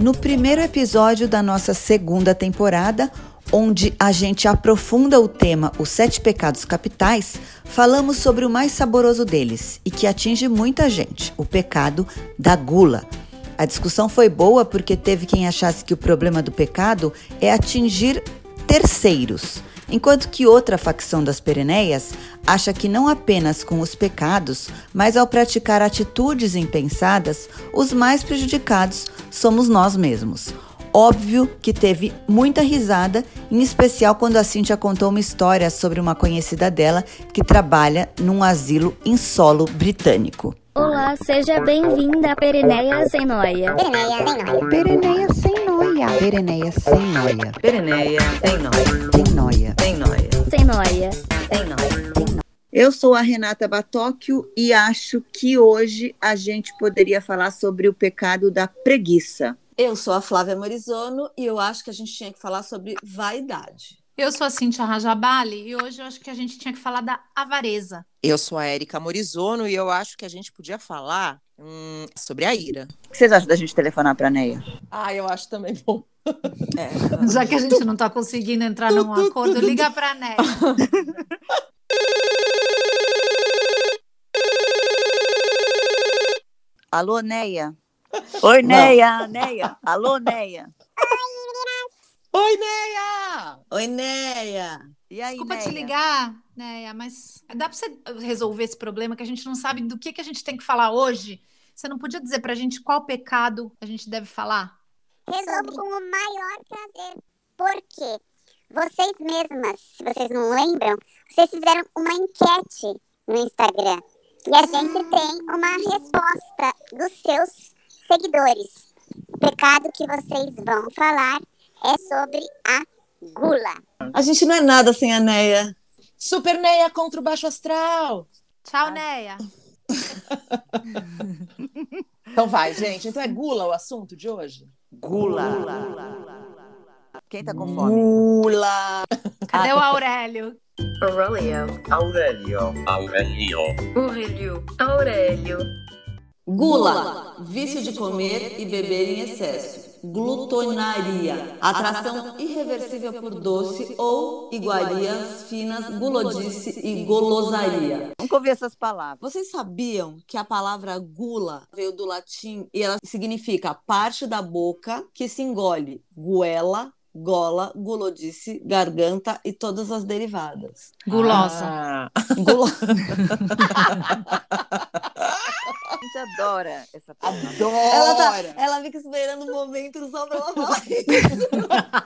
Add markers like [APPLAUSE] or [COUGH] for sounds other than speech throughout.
No primeiro episódio da nossa segunda temporada, onde a gente aprofunda o tema Os Sete Pecados Capitais, falamos sobre o mais saboroso deles e que atinge muita gente, o pecado da gula. A discussão foi boa porque teve quem achasse que o problema do pecado é atingir terceiros, enquanto que outra facção das Pereneias acha que não apenas com os pecados, mas ao praticar atitudes impensadas, os mais prejudicados somos nós mesmos. Óbvio que teve muita risada, em especial quando a Cintia contou uma história sobre uma conhecida dela que trabalha num asilo em solo britânico. Olá, seja bem-vinda a Pereneia Sem Noia. Pereneia sem noia. Pereneia sem noia. Pereneia, sem nóia, Sem noia. sem nóia, Sem Noia. sem nóia. Eu sou a Renata Batóquio e acho que hoje a gente poderia falar sobre o pecado da preguiça. Eu sou a Flávia Morizono e eu acho que a gente tinha que falar sobre vaidade. Eu sou a Cintia Rajabali e hoje eu acho que a gente tinha que falar da avareza. Eu sou a Érica Morizono e eu acho que a gente podia falar hum, sobre a ira. O que vocês acham da gente telefonar para a Neia? Ah, eu acho também bom. [LAUGHS] É. Já que a gente não está conseguindo entrar num acordo, liga para a Né. Alô, Neia? Oi, Neia, Neia. Alô, Neia. Oi, Neia! Oi, Neia. E aí, Desculpa Neia? te ligar, né? Mas dá para você resolver esse problema que a gente não sabe do que, que a gente tem que falar hoje? Você não podia dizer para a gente qual pecado a gente deve falar? resolvo com o maior prazer. Porque vocês mesmas, se vocês não lembram, vocês fizeram uma enquete no Instagram. E a gente tem uma resposta dos seus seguidores. O pecado que vocês vão falar é sobre a gula. A gente não é nada sem a Neia. Super Neia contra o Baixo Astral! Tchau, Neia. [LAUGHS] Então vai, gente. Então é gula o assunto de hoje? Gula. Quem tá com fome? Gula. Cadê o Aurélio? Aurelio. Aurelio. Aurelio. Aurelio. Aurelio. Gula, vício de comer e beber em excesso. Glutonaria, atração irreversível por doce ou iguarias finas, gulodice e golosaria. Nunca ouvi essas palavras. Vocês sabiam que a palavra gula veio do latim e ela significa parte da boca que se engole, guela, gola, gulodice, garganta e todas as derivadas. Gulosa. Ah, Gulo... A gente adora essa palavra. adoro! Ela, tá, ela fica esperando o momento só pra ela falar isso.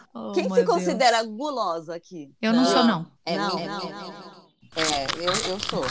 [LAUGHS] Oh, Quem se Deus. considera gulosa aqui? Eu não sou, não. É, não, é, não, é, não. É, eu, eu sou.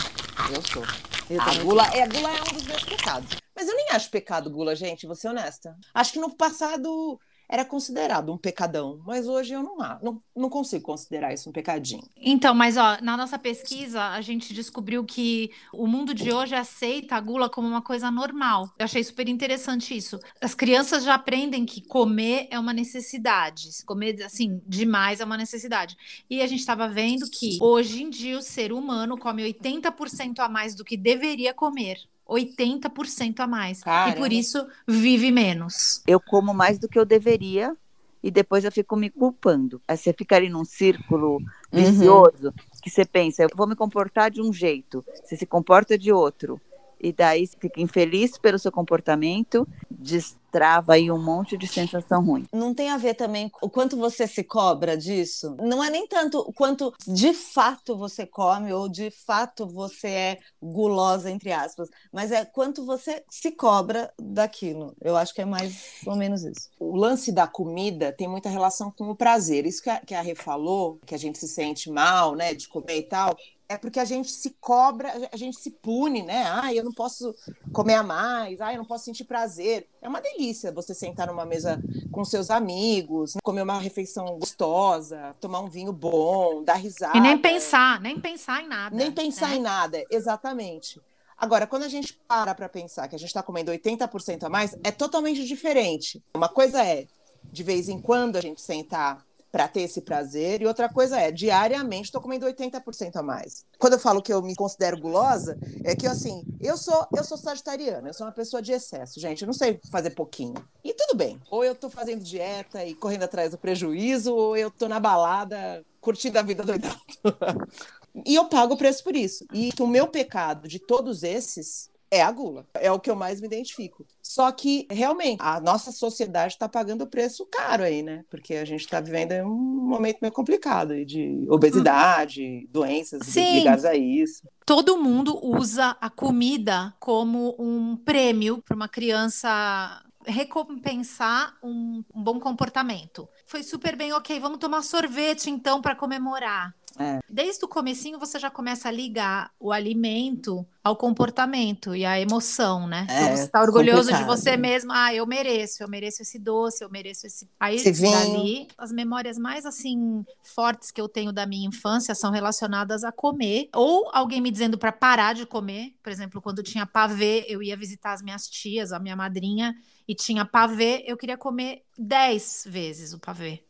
Eu sou. Eu A gula, é, a gula é um dos meus pecados. Mas eu nem acho pecado gula, gente, vou ser honesta. Acho que no passado era considerado um pecadão, mas hoje eu não, não, não consigo considerar isso um pecadinho. Então, mas ó, na nossa pesquisa, a gente descobriu que o mundo de hoje aceita a gula como uma coisa normal. Eu achei super interessante isso. As crianças já aprendem que comer é uma necessidade. Comer, assim, demais é uma necessidade. E a gente estava vendo que hoje em dia o ser humano come 80% a mais do que deveria comer. 80% a mais. E Caramba. por isso vive menos. Eu como mais do que eu deveria e depois eu fico me culpando. Aí você fica ali num círculo vicioso que você pensa, eu vou me comportar de um jeito, você se comporta de outro. E daí fica infeliz pelo seu comportamento, destrava aí um monte de sensação ruim. Não tem a ver também o quanto você se cobra disso? Não é nem tanto o quanto de fato você come ou de fato você é gulosa, entre aspas, mas é quanto você se cobra daquilo. Eu acho que é mais ou menos isso. O lance da comida tem muita relação com o prazer. Isso que a, que a Rê falou, que a gente se sente mal, né, de comer e tal, é porque a gente se cobra, a gente se pune, né? Ah, eu não posso comer a mais, ah, eu não posso sentir prazer. É uma delícia você sentar numa mesa com seus amigos, comer uma refeição gostosa, tomar um vinho bom, dar risada. E nem pensar, nem pensar em nada. Nem pensar né? em nada, exatamente. Agora, quando a gente para para pensar que a gente está comendo 80% a mais, é totalmente diferente. Uma coisa é, de vez em quando, a gente sentar para ter esse prazer. E outra coisa é, diariamente estou comendo 80% a mais. Quando eu falo que eu me considero gulosa, é que assim, eu sou eu sou sagitariana, eu sou uma pessoa de excesso, gente, eu não sei fazer pouquinho. E tudo bem. Ou eu tô fazendo dieta e correndo atrás do prejuízo, ou eu tô na balada curtindo a vida doidado. [LAUGHS] e eu pago o preço por isso. E o meu pecado de todos esses é a gula. É o que eu mais me identifico. Só que, realmente, a nossa sociedade está pagando o preço caro aí, né? Porque a gente está vivendo um momento meio complicado de obesidade, doenças Sim. ligadas a isso. Todo mundo usa a comida como um prêmio para uma criança recompensar um, um bom comportamento. Foi super bem, ok, vamos tomar sorvete então para comemorar. É. Desde o comecinho você já começa a ligar o alimento ao comportamento e à emoção, né? É, então você tá orgulhoso de complicado. você mesmo. Ah, eu mereço, eu mereço esse doce, eu mereço esse. Aí dali, as memórias mais assim fortes que eu tenho da minha infância são relacionadas a comer ou alguém me dizendo para parar de comer. Por exemplo, quando tinha pavê, eu ia visitar as minhas tias, a minha madrinha, e tinha pavê, eu queria comer 10 vezes o pavê.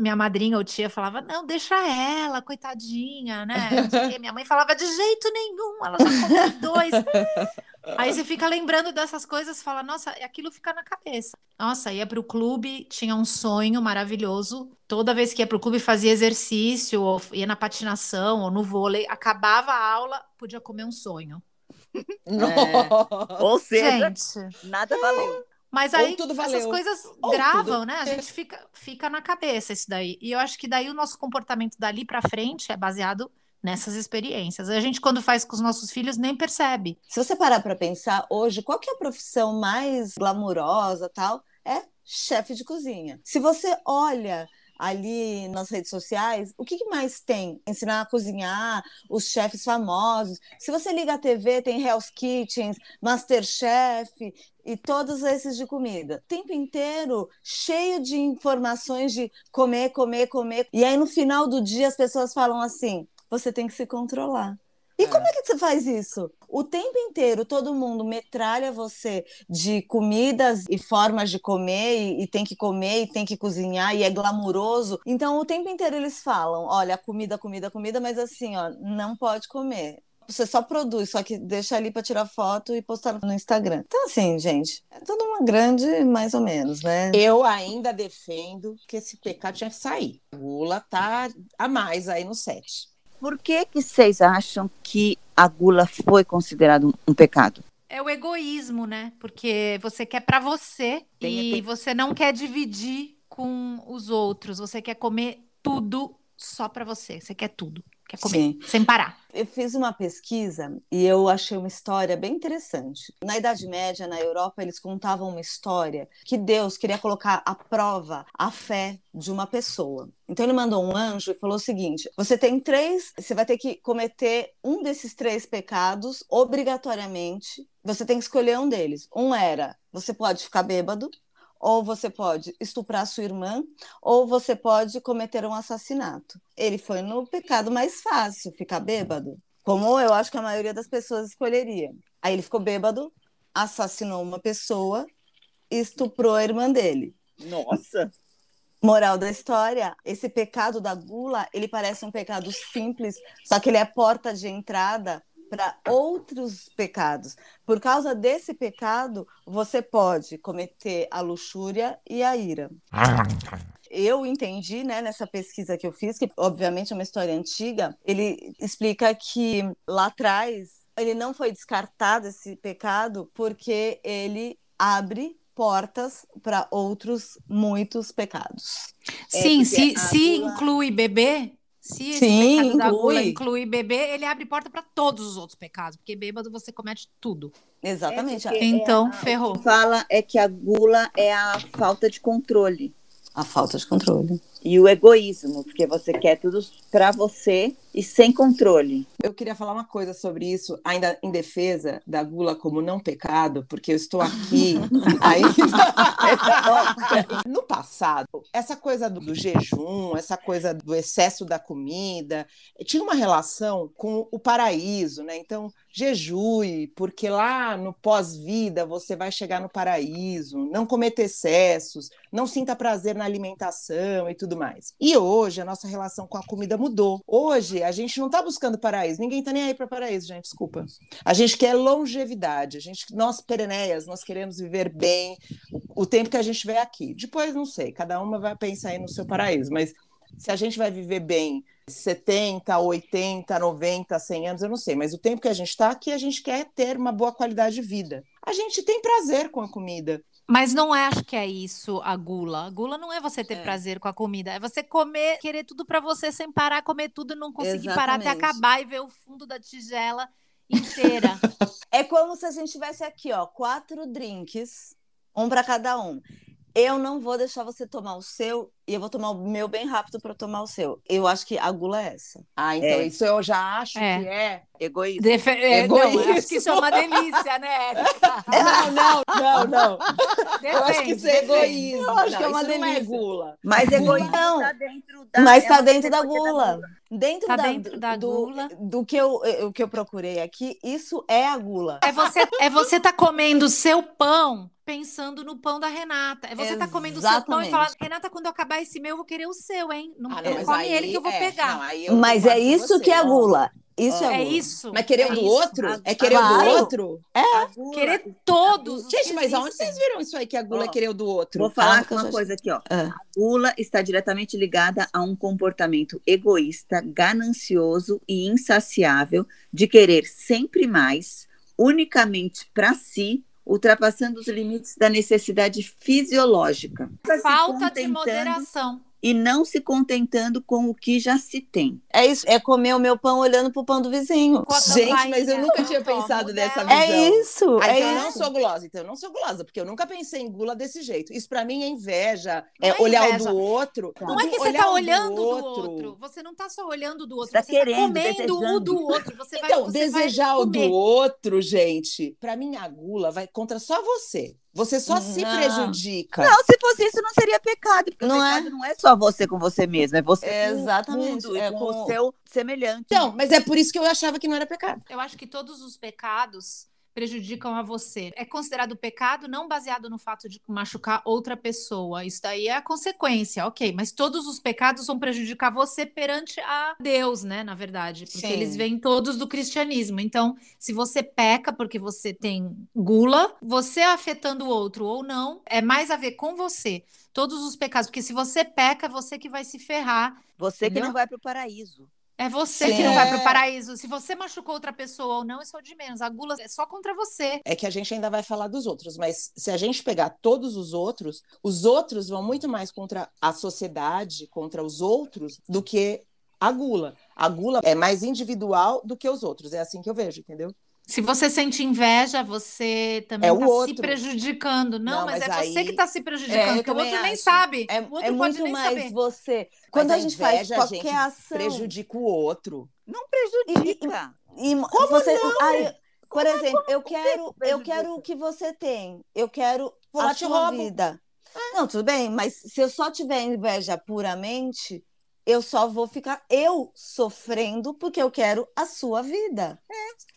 Minha madrinha ou tia falava: Não, deixa ela, coitadinha, né? Quê. Minha mãe falava: De jeito nenhum, ela já comeu dois. Aí você fica lembrando dessas coisas, fala: Nossa, e aquilo fica na cabeça. Nossa, ia pro clube, tinha um sonho maravilhoso. Toda vez que ia pro clube, fazia exercício, ou ia na patinação, ou no vôlei, acabava a aula, podia comer um sonho. Ou seja, Gente. nada valeu. Mas aí essas coisas Ou gravam, tudo- né? A [LAUGHS] gente fica, fica na cabeça isso daí. E eu acho que daí o nosso comportamento dali pra frente é baseado nessas experiências. A gente, quando faz com os nossos filhos, nem percebe. Se você parar para pensar hoje, qual que é a profissão mais glamurosa, tal? É chefe de cozinha. Se você olha ali nas redes sociais, o que, que mais tem? Ensinar a cozinhar, os chefes famosos. Se você liga a TV, tem Hell's Kitchens, Masterchef e todos esses de comida. O tempo inteiro cheio de informações de comer, comer, comer. E aí no final do dia as pessoas falam assim: você tem que se controlar. E como é que você faz isso? O tempo inteiro todo mundo metralha você de comidas e formas de comer, e, e tem que comer, e tem que cozinhar, e é glamuroso. Então o tempo inteiro eles falam: olha, comida, comida, comida, mas assim, ó, não pode comer. Você só produz, só que deixa ali para tirar foto e postar no Instagram. Então, assim, gente, é tudo uma grande, mais ou menos, né? Eu ainda defendo que esse pecado tinha que sair. A gula tá a mais aí no set. Por que, que vocês acham que a gula foi considerada um, um pecado? É o egoísmo, né? Porque você quer pra você Tem- e tem- você não quer dividir com os outros. Você quer comer tudo só pra você. Você quer tudo. Quer comer Sim. sem parar. Eu fiz uma pesquisa e eu achei uma história bem interessante. Na Idade Média, na Europa, eles contavam uma história que Deus queria colocar à prova a fé de uma pessoa. Então ele mandou um anjo e falou o seguinte: você tem três, você vai ter que cometer um desses três pecados obrigatoriamente. Você tem que escolher um deles. Um era você pode ficar bêbado, ou você pode estuprar sua irmã, ou você pode cometer um assassinato. Ele foi no pecado mais fácil, ficar bêbado, como eu acho que a maioria das pessoas escolheria. Aí ele ficou bêbado, assassinou uma pessoa e estuprou a irmã dele. Nossa! Moral da história, esse pecado da gula, ele parece um pecado simples, só que ele é porta de entrada para outros pecados. Por causa desse pecado, você pode cometer a luxúria e a ira. Eu entendi, né, nessa pesquisa que eu fiz, que obviamente é uma história antiga, ele explica que lá atrás ele não foi descartado esse pecado porque ele abre portas para outros muitos pecados. É, Sim, porque se, se inclui beber, se esse Sim, pecado da gula inclui. inclui beber, ele abre porta pra todos os outros pecados. Porque bêbado você comete tudo. Exatamente. É Então, a- ferrou. O que fala é que a gula é a falta de controle A falta de controle. e o egoísmo, porque você quer tudo pra você e sem controle. Eu queria falar uma coisa sobre isso, ainda em defesa da gula como não pecado, porque eu estou aqui [LAUGHS] ainda. [LAUGHS] no passado, essa coisa do, do jejum, essa coisa do excesso da comida, tinha uma relação com o paraíso, né? Então, jejue, porque lá no pós-vida você vai chegar no paraíso, não cometer excessos, não sinta prazer na alimentação e tudo mais. E hoje a nossa relação com a comida mudou. Hoje a gente não está buscando paraíso, ninguém está nem aí para paraíso, gente, desculpa. A gente quer longevidade, a gente, nós pereneias, nós queremos viver bem o, tempo que a gente estiver aqui. Depois não sei, cada uma vai pensar aí no seu paraíso, mas se a gente vai viver bem 70, 80, 90, 100 anos, eu não sei, mas o tempo que a gente está aqui, a gente quer ter uma boa qualidade de vida. A gente tem prazer com a comida. Mas não é, acho que é isso a gula. A gula não é você ter É. prazer com a comida, é você comer, querer tudo pra você sem parar, comer tudo e não conseguir parar até Exatamente. acabar e ver o fundo da tigela inteira. [LAUGHS] É como se a gente tivesse aqui, ó, quatro drinks, um para cada um. Eu não vou deixar você tomar o seu e eu vou tomar o meu bem rápido para tomar o seu. Eu acho que a gula é essa. Ah, então É. isso eu já acho É. que é. Egoísmo. Defe- é, não, Egoísmo. acho que isso é uma delícia, né, Érica? [LAUGHS] Não, não, não, não. Eu acho que isso é egoísmo. Eu acho Não, que é uma isso não é delícia. gula. Mas egoísmo Não. tá dentro da. Mas é tá da gula. Dentro, Tá da, dentro da do, gula. do que eu, o que eu procurei aqui, isso é a gula. É você, é você tá comendo o seu pão pensando no pão da Renata. É você tá comendo o seu pão e Exatamente. falar, Renata, quando eu acabar esse meu, eu vou querer o seu, hein? Não, Ah, não mas come aí- ele que eu vou é, pegar. não, eu Mas é com isso você, que é gula. Isso é, É gula. isso. Mas querer é o do isso. outro? A- É querer o do Claro. outro? Gula- Querer todos. os Gente, que mas aonde vocês viram isso aí que a gula Ó, é querer o do outro? Vou falar Calma que eu uma já- coisa aqui, ó. É. A gula está diretamente ligada a um comportamento egoísta, ganancioso e insaciável de querer sempre mais, unicamente para si, ultrapassando os limites da necessidade fisiológica. Falta de moderação. E não se contentando com o que já se tem. É isso, é comer o meu pão olhando pro pão do vizinho. Gente, mas eu nunca tinha pensado dela. dessa visão. É isso, Ah, é então eu não isso. sou gulosa, então eu não sou gulosa, porque eu nunca pensei em gula desse jeito. Isso pra mim é inveja, é, Não é olhar inveja. o do outro. Não é do- que você olhar tá o olhando do outro. Você não tá só olhando do outro, Tá você querendo, tá comendo o desejando. do outro. Você vai, Então, você vai desejar o do outro, gente, pra mim a gula vai contra só você. Você só se Não. prejudica. Não, se fosse isso, não seria pecado. Porque Não é? pecado não é só você com você mesmo, é você Exatamente, com o mundo, é e com, com- o seu semelhante. Então, mas é por isso que eu achava que não era pecado. Eu acho que todos os pecados prejudicam a você. É considerado pecado não baseado no fato de machucar outra pessoa. Isso daí é a consequência, ok. Mas todos os pecados vão prejudicar você perante a Deus, né? Na verdade. Porque Sim. eles vêm todos do cristianismo. Então, se você peca porque você tem gula, você afetando o outro ou não, é mais a ver com você. Todos os pecados. Porque se você peca, é você que vai se ferrar. Você que Entendeu? não vai para o paraíso. É você Sim. que não vai É. pro paraíso. Se você machucou outra pessoa ou não, isso é o de menos. A gula é só contra você. É que a gente ainda vai falar dos outros, mas se a gente pegar todos os outros, os outros vão muito mais contra a sociedade, contra os outros, do que a gula. A gula é mais individual do que os outros. É assim que eu vejo, entendeu? Se você sente inveja, você também É o tá se prejudicando. Não, Não, mas, mas é você aí- que tá se É, prejudicando, eu porque o outro nem acho. sabe. É, o outro é pode muito nem mais saber. você. Quando Mas a gente faz inveja, qualquer gente, ação. prejudica o outro. Não prejudica. E Como você, não? Ai, por exemplo, eu quero, eu quero o que você tem. Eu quero a sua roubo. vida. Não, tudo bem, mas se eu só tiver inveja puramente, eu só vou ficar eu sofrendo porque eu quero a sua vida.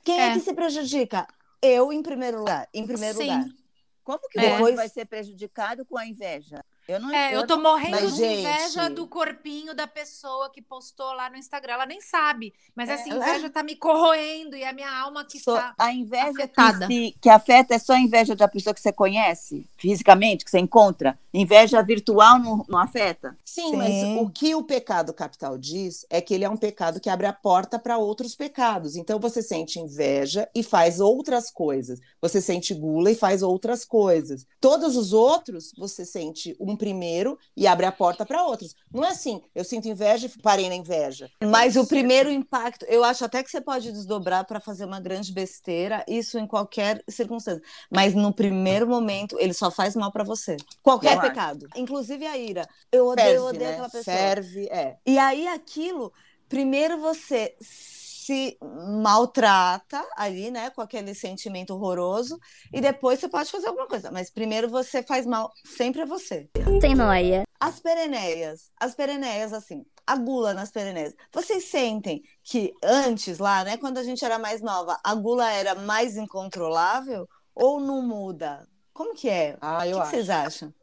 Quem é. É. que se prejudica? Eu em primeiro lugar, em primeiro Sim. lugar. Como que É. o outro vai ser prejudicado com a inveja? Eu não É, eu tô morrendo Mas, de inveja gente- do corpinho da pessoa que postou lá no Instagram. Ela nem sabe, mas essa É, inveja tá me corroendo e a minha alma que Só- tá. a inveja que, afetada. se- que afeta é só a inveja da pessoa que você conhece, fisicamente, que você encontra. Inveja virtual não, não afeta. Sim, Sim. mas o que o pecado capital diz é que ele é um pecado que abre a porta para outros pecados. Então você sente inveja e faz outras coisas. Você sente gula e faz outras coisas. Todos os outros, você sente um primeiro e abre a porta para outros. Não é assim, eu sinto inveja e parei na inveja. Mas o primeiro impacto, eu acho até que você pode desdobrar para fazer uma grande besteira, isso em qualquer circunstância. Mas no primeiro momento, ele só faz mal para você. Qualquer Eu acho. pecado, inclusive a ira. Eu odeio, Ferve, eu odeio né? aquela pessoa. Ferve, é. E aí aquilo, primeiro você se maltrata ali, né, com aquele sentimento horroroso, e depois você pode fazer alguma coisa. Mas primeiro você faz mal sempre a você. Sem noia. As pereneias, as pereneias, assim, a gula nas pereneias. Vocês sentem que antes, lá, né, quando a gente era mais nova, a gula era mais incontrolável ou não muda? Como que é? Ah, o eu que, que acho. vocês acham?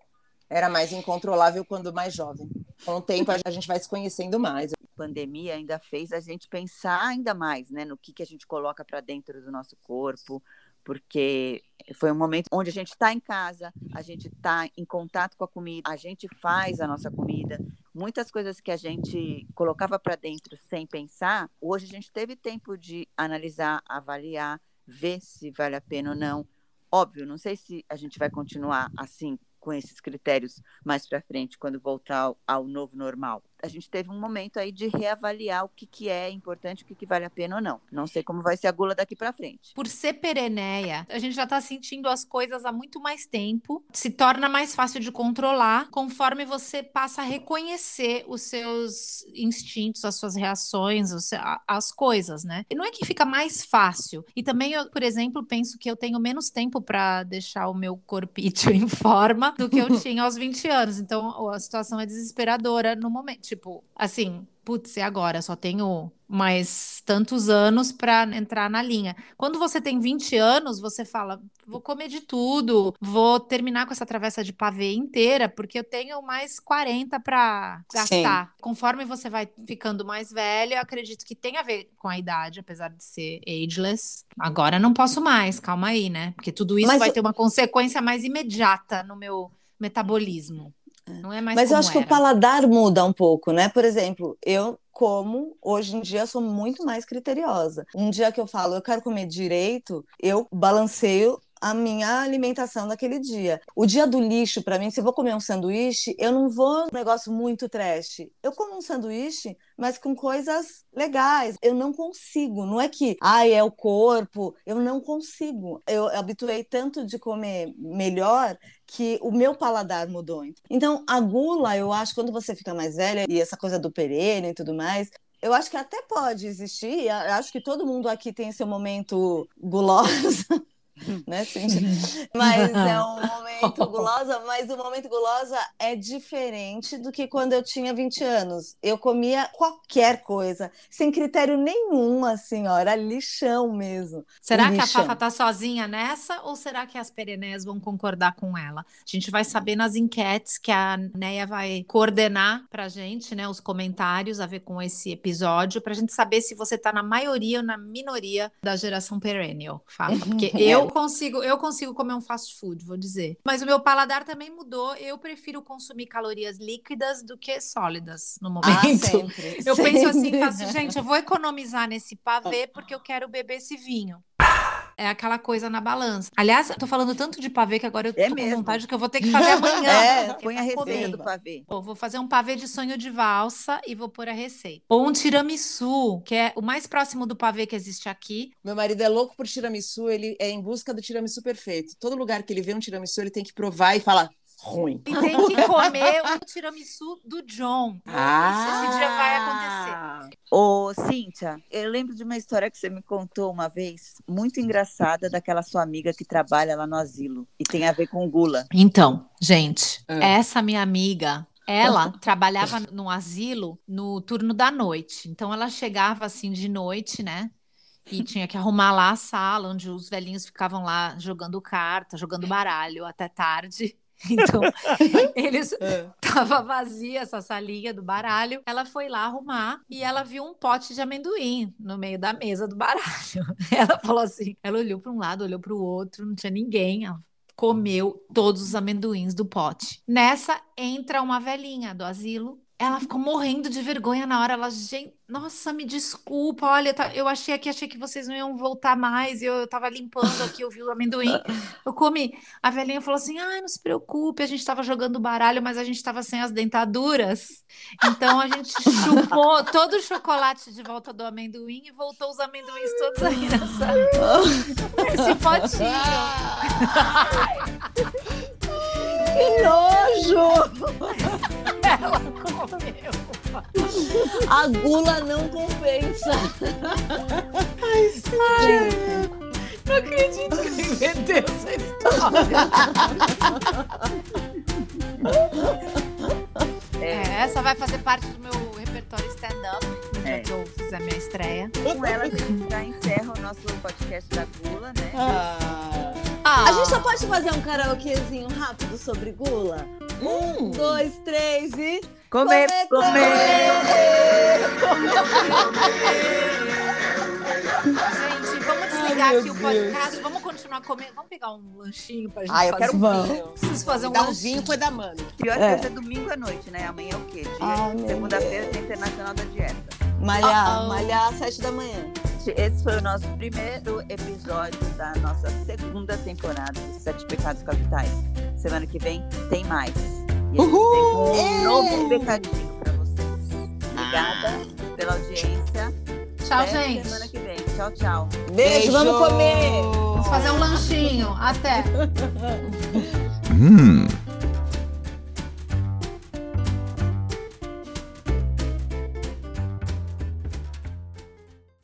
Era mais incontrolável quando mais jovem. Com o tempo a gente vai se conhecendo mais. Pandemia ainda fez a gente pensar ainda mais, né, no que, que a gente coloca para dentro do nosso corpo, porque foi um momento onde a gente está em casa, a gente está em contato com a comida, a gente faz a nossa comida. Muitas coisas que a gente colocava para dentro sem pensar, hoje a gente teve tempo de analisar, avaliar, ver se vale a pena ou não. Óbvio, não sei se a gente vai continuar assim com esses critérios mais para frente, quando voltar ao, ao, novo normal. A gente teve um momento aí de reavaliar o que, que é importante, o que, que vale a pena ou não. Não sei como vai ser a gula daqui para frente. Por ser pereneia, a gente já está sentindo as coisas há muito mais tempo, se torna mais fácil de controlar conforme você passa a reconhecer os seus instintos, as suas reações, as coisas, né? E não é que fica mais fácil. E também, eu, por exemplo, penso que eu tenho menos tempo para deixar o meu corpício [LAUGHS] em forma do que eu [LAUGHS] tinha aos 20 anos. Então, a situação é desesperadora no momento. Tipo, assim, putz, e agora? Só tenho mais tantos anos para entrar na linha. Quando você tem 20 anos, você fala: vou comer de tudo, vou terminar com essa travessa de pavê inteira, porque eu tenho mais 40 para gastar. Sim. Conforme você vai ficando mais velho, eu acredito que tem a ver com a idade, apesar de ser ageless. Agora não posso mais, calma aí, né? Porque tudo isso Mas vai ter uma consequência mais imediata no meu metabolismo. Não é mais Mas eu acho era. que o paladar muda um pouco, né? Por exemplo, eu como hoje em dia sou muito mais criteriosa. Um dia que eu falo, eu quero comer direito, eu balanceio a minha alimentação naquele dia. O dia do lixo, para mim, se eu vou comer um sanduíche, eu não vou um negócio muito trash. Eu como um sanduíche, mas com coisas legais. Eu não consigo. Não é que, ai, é o corpo. Eu não consigo. Eu habituei tanto de comer melhor que o meu paladar mudou. Então, a gula, eu acho, quando você fica mais velha, e essa coisa do perene e tudo mais, eu acho que até pode existir. Eu acho que todo mundo aqui tem seu momento guloso. [LAUGHS] [LAUGHS] né? [LAUGHS] Mas é um momento gulosa, mas o momento gulosa é diferente do que quando eu tinha 20 anos. Eu comia qualquer coisa, sem critério nenhum, assim, ó, era lixão mesmo. Será lixão. que a Fafa tá sozinha nessa ou será que as perenés vão concordar com ela? A gente vai saber nas enquetes que a Neia vai coordenar pra gente, né, os comentários a ver com esse episódio, pra gente saber se você tá na maioria ou na minoria da geração perennial, Fafa, porque [LAUGHS] eu consigo, eu consigo comer um fast food, vou dizer. Mas o meu paladar também mudou. Eu prefiro consumir calorias líquidas do que sólidas no momento. Ah, [LAUGHS] sempre, eu sempre. penso assim, faço, gente, eu vou economizar nesse pavê porque eu quero beber esse vinho. É aquela coisa na balança. Aliás, eu tô falando tanto de pavê que agora eu tô É com mesmo. vontade que eu vou ter que [LAUGHS] fazer amanhã. É, porque põe a tá receita do pavê. Pô, vou fazer um pavê de sonho de valsa e vou pôr a receita. Ou um tiramisu, que é o mais próximo do pavê que existe aqui. Meu marido é louco por tiramisu, ele é em busca do tiramisu perfeito. Todo lugar que ele vê um tiramisu, ele tem que provar e falar ruim. E tem que [LAUGHS] comer o tiramisu do John. Ah! Esse dia vai acontecer. Ô, Cíntia, eu lembro de uma história que você me contou uma vez, muito engraçada, daquela sua amiga que trabalha lá no asilo. E tem a ver com gula. Então, gente, Ah. essa minha amiga, ela [LAUGHS] trabalhava no asilo no turno da noite. Então ela chegava assim de noite, né? E tinha que arrumar lá a sala onde os velhinhos ficavam lá jogando carta, jogando baralho até tarde. [LAUGHS] Então, [LAUGHS] eles É. tava vazia essa salinha do baralho. Ela foi lá arrumar e ela viu um pote de amendoim no meio da mesa do baralho. [LAUGHS] Ela falou assim, ela olhou para um lado, olhou para o outro, não tinha ninguém. Ela comeu todos os amendoins do pote. Nessa entra uma velhinha do asilo. Ela ficou morrendo de vergonha na hora. Ela, gente, nossa, me desculpa. Olha, tá- eu achei aqui, achei que vocês não iam voltar mais. Eu, eu tava limpando aqui, eu vi o amendoim. Eu comi. A velhinha falou assim: ai, não se preocupe, a gente tava jogando baralho, mas a gente tava sem as dentaduras. Então a gente chupou [LAUGHS] todo o chocolate de volta do amendoim e voltou os amendoins todos aí nessa, [LAUGHS] nesse potinho. [LAUGHS] Que nojo! Ela comeu. A gula não compensa. Não acredito que ele inventei essa história. Essa vai fazer parte do meu repertório stand-up, no dia É. que eu fizer minha estreia. Com ela a gente já encerra o nosso podcast da Gula, né? Ah, A gente só pode fazer um karaokezinho rápido sobre gula? Um, dois, três e. Comer, comer. Gente, vamos desligar Ai, aqui o podcast. Vamos continuar comendo. Vamos pegar um lanchinho pra gente Ah, eu fazer. quero Vamos. vinho. Preciso fazer um Dá um vinho foi da mano. Pior É. que hoje é domingo à noite, né? Amanhã é o quê? Ai, segunda-feira, Dia Internacional da Dieta. Malhar, Uh-oh. malhar às sete da manhã. Esse foi o nosso primeiro episódio da nossa segunda temporada dos Sete Pecados Capitais. Semana que vem tem mais. E gente Uhul! tem um novo pecadinho pra vocês. Obrigada pela audiência. Tchau, Até gente. Semana que vem. Tchau, tchau. Beijo, vamos comer! Vamos fazer um lanchinho. Até. Mmm, [LAUGHS]